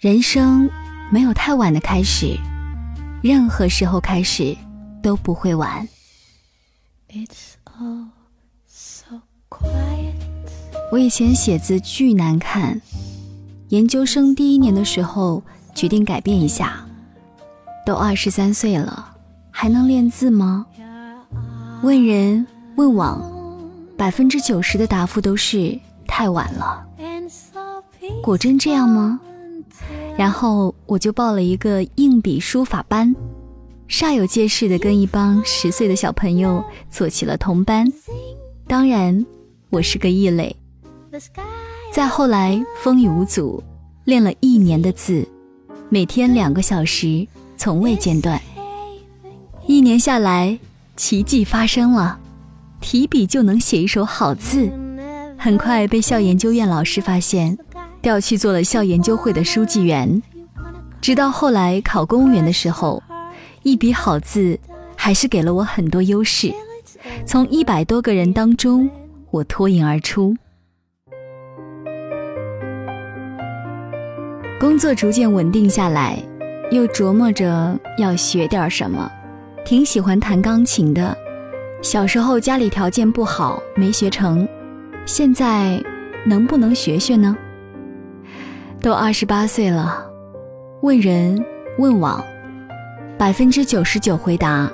人生没有太晚的开始，任何时候开始都不会晚。我以前写字巨难看，研究生第一年的时候决定改变一下。都二十三岁了，还能练字吗？问人问网，百分之九十的答复都是太晚了。果真这样吗？然后我就报了一个硬笔书法班，煞有介事的跟一帮十岁的小朋友做起了同班。当然，我是个异类。再后来风雨无阻，练了一年的字，每天两个小时，从未间断。一年下来，奇迹发生了，提笔就能写一手好字，很快被校研究院老师发现。调去做了校研究会的书记员，直到后来考公务员的时候，一笔好字还是给了我很多优势。从一百多个人当中，我脱颖而出。工作逐渐稳定下来，又琢磨着要学点什么，挺喜欢弹钢琴的。小时候家里条件不好，没学成，现在能不能学学呢？都二十八岁了，问人问网，百分之九十九回答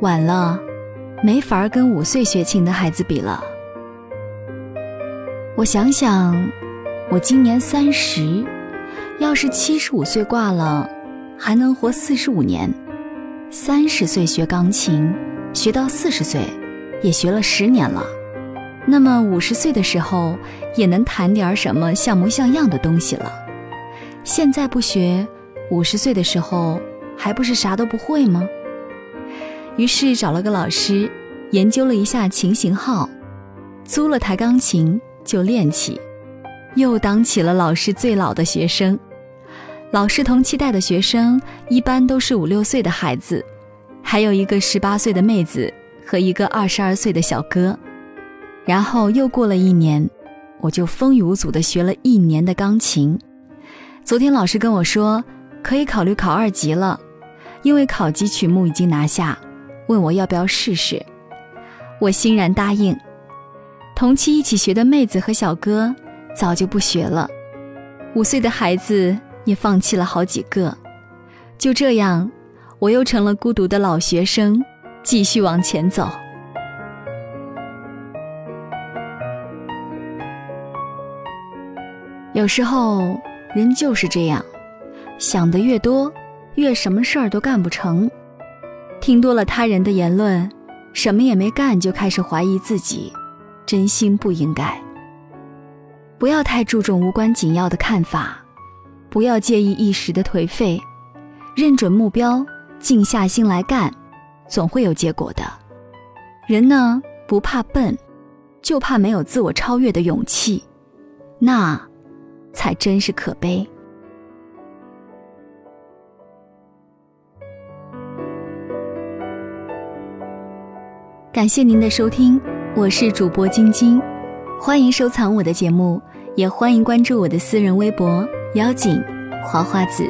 晚了，没法跟五岁学琴的孩子比了。我想想，我今年三十，要是七十五岁挂了，还能活四十五年。三十岁学钢琴，学到四十岁，也学了十年了。那么五十岁的时候，也能弹点什么像模像样的东西了。现在不学，五十岁的时候还不是啥都不会吗？于是找了个老师，研究了一下琴型号，租了台钢琴就练起，又当起了老师最老的学生。老师同期带的学生一般都是五六岁的孩子，还有一个十八岁的妹子和一个二十二岁的小哥。然后又过了一年，我就风雨无阻地学了一年的钢琴。昨天老师跟我说，可以考虑考二级了，因为考级曲目已经拿下，问我要不要试试。我欣然答应。同期一起学的妹子和小哥早就不学了，五岁的孩子也放弃了好几个。就这样，我又成了孤独的老学生，继续往前走。有时候人就是这样，想的越多，越什么事儿都干不成。听多了他人的言论，什么也没干就开始怀疑自己，真心不应该。不要太注重无关紧要的看法，不要介意一时的颓废，认准目标，静下心来干，总会有结果的。人呢，不怕笨，就怕没有自我超越的勇气。那。才真是可悲。感谢您的收听，我是主播晶晶，欢迎收藏我的节目，也欢迎关注我的私人微博“妖精花花子”。